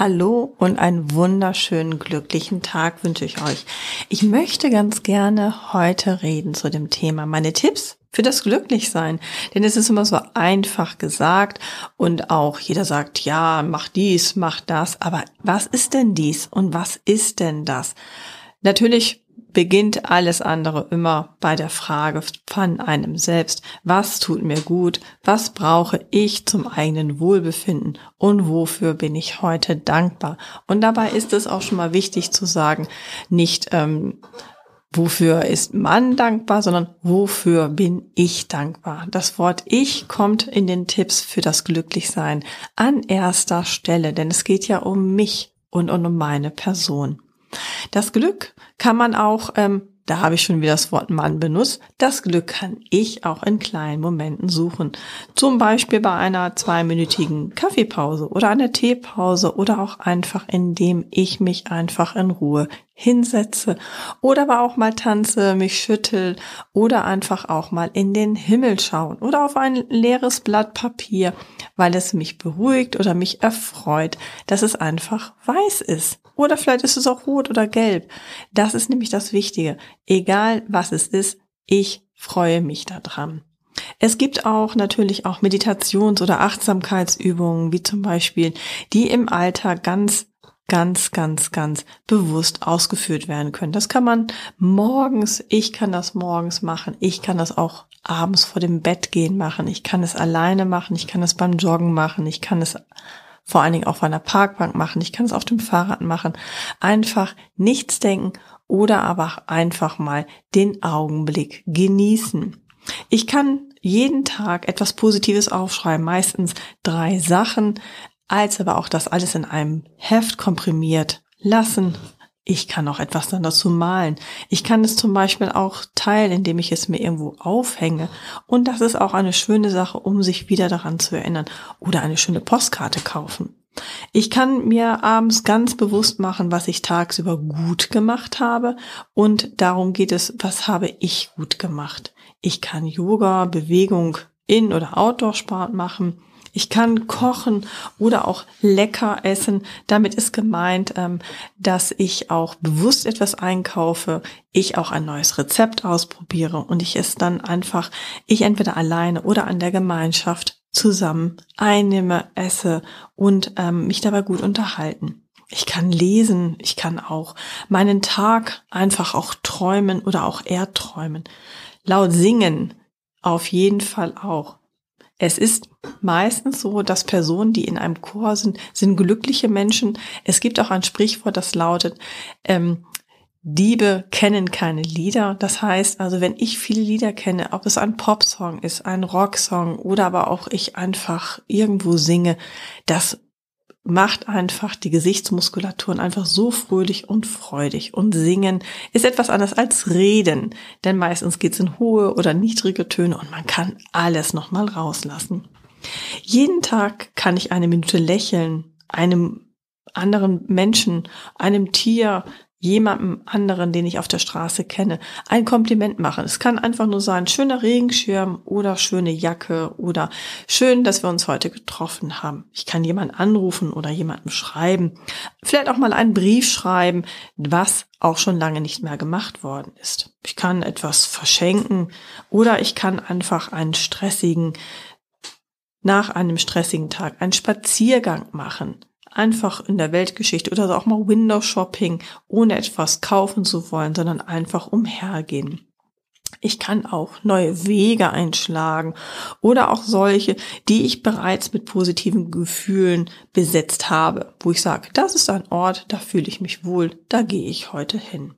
Hallo und einen wunderschönen glücklichen Tag wünsche ich euch. Ich möchte ganz gerne heute reden zu dem Thema meine Tipps für das Glücklichsein. Denn es ist immer so einfach gesagt und auch jeder sagt, ja, mach dies, mach das. Aber was ist denn dies und was ist denn das? Natürlich beginnt alles andere immer bei der Frage von einem selbst, was tut mir gut, was brauche ich zum eigenen Wohlbefinden und wofür bin ich heute dankbar. Und dabei ist es auch schon mal wichtig zu sagen, nicht ähm, wofür ist man dankbar, sondern wofür bin ich dankbar. Das Wort ich kommt in den Tipps für das Glücklichsein an erster Stelle, denn es geht ja um mich und um meine Person. Das Glück kann man auch, ähm, da habe ich schon wieder das Wort Mann benutzt, das Glück kann ich auch in kleinen Momenten suchen. Zum Beispiel bei einer zweiminütigen Kaffeepause oder einer Teepause oder auch einfach indem ich mich einfach in Ruhe hinsetze oder aber auch mal tanze, mich schüttel oder einfach auch mal in den Himmel schauen oder auf ein leeres Blatt Papier, weil es mich beruhigt oder mich erfreut, dass es einfach weiß ist. Oder vielleicht ist es auch rot oder gelb. Das ist nämlich das Wichtige. Egal was es ist, ich freue mich daran. Es gibt auch natürlich auch Meditations- oder Achtsamkeitsübungen, wie zum Beispiel, die im Alltag ganz ganz, ganz, ganz bewusst ausgeführt werden können. Das kann man morgens, ich kann das morgens machen, ich kann das auch abends vor dem Bett gehen machen, ich kann es alleine machen, ich kann es beim Joggen machen, ich kann es vor allen Dingen auf einer Parkbank machen, ich kann es auf dem Fahrrad machen. Einfach nichts denken oder aber einfach mal den Augenblick genießen. Ich kann jeden Tag etwas Positives aufschreiben, meistens drei Sachen, als aber auch das alles in einem Heft komprimiert lassen. Ich kann auch etwas dann dazu malen. Ich kann es zum Beispiel auch teilen, indem ich es mir irgendwo aufhänge. Und das ist auch eine schöne Sache, um sich wieder daran zu erinnern. Oder eine schöne Postkarte kaufen. Ich kann mir abends ganz bewusst machen, was ich tagsüber gut gemacht habe. Und darum geht es, was habe ich gut gemacht. Ich kann Yoga, Bewegung, In- oder Outdoor-Sport machen. Ich kann kochen oder auch lecker essen. Damit ist gemeint, ähm, dass ich auch bewusst etwas einkaufe, ich auch ein neues Rezept ausprobiere und ich es dann einfach, ich entweder alleine oder an der Gemeinschaft zusammen einnehme, esse und ähm, mich dabei gut unterhalten. Ich kann lesen, ich kann auch meinen Tag einfach auch träumen oder auch erträumen. Laut singen auf jeden Fall auch. Es ist meistens so, dass Personen, die in einem Chor sind, sind glückliche Menschen. Es gibt auch ein Sprichwort, das lautet, ähm, Diebe kennen keine Lieder. Das heißt also, wenn ich viele Lieder kenne, ob es ein Popsong ist, ein Rocksong oder aber auch ich einfach irgendwo singe, das macht einfach die Gesichtsmuskulaturen einfach so fröhlich und freudig. Und singen ist etwas anderes als reden, denn meistens geht es in hohe oder niedrige Töne und man kann alles nochmal rauslassen. Jeden Tag kann ich eine Minute lächeln, einem anderen Menschen, einem Tier, jemandem anderen, den ich auf der Straße kenne, ein Kompliment machen. Es kann einfach nur sein, schöner Regenschirm oder schöne Jacke oder schön, dass wir uns heute getroffen haben. Ich kann jemanden anrufen oder jemandem schreiben. Vielleicht auch mal einen Brief schreiben, was auch schon lange nicht mehr gemacht worden ist. Ich kann etwas verschenken oder ich kann einfach einen stressigen, nach einem stressigen Tag einen Spaziergang machen einfach in der Weltgeschichte oder auch mal Window Shopping, ohne etwas kaufen zu wollen, sondern einfach umhergehen. Ich kann auch neue Wege einschlagen oder auch solche, die ich bereits mit positiven Gefühlen besetzt habe, wo ich sage, das ist ein Ort, da fühle ich mich wohl, da gehe ich heute hin.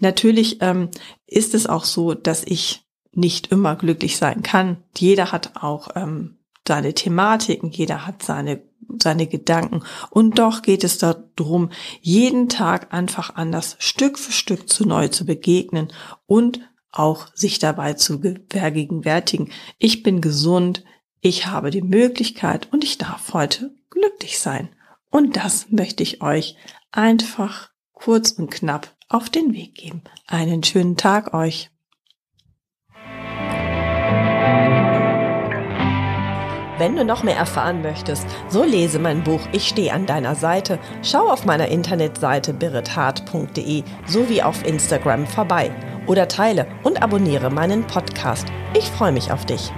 Natürlich ähm, ist es auch so, dass ich nicht immer glücklich sein kann. Jeder hat auch ähm, seine Thematiken, jeder hat seine seine Gedanken. Und doch geht es darum, jeden Tag einfach anders Stück für Stück zu neu zu begegnen und auch sich dabei zu vergegenwärtigen. Ich bin gesund, ich habe die Möglichkeit und ich darf heute glücklich sein. Und das möchte ich euch einfach kurz und knapp auf den Weg geben. Einen schönen Tag euch. Wenn du noch mehr erfahren möchtest, so lese mein Buch Ich stehe an deiner Seite, schau auf meiner Internetseite birithart.de sowie auf Instagram vorbei oder teile und abonniere meinen Podcast. Ich freue mich auf dich.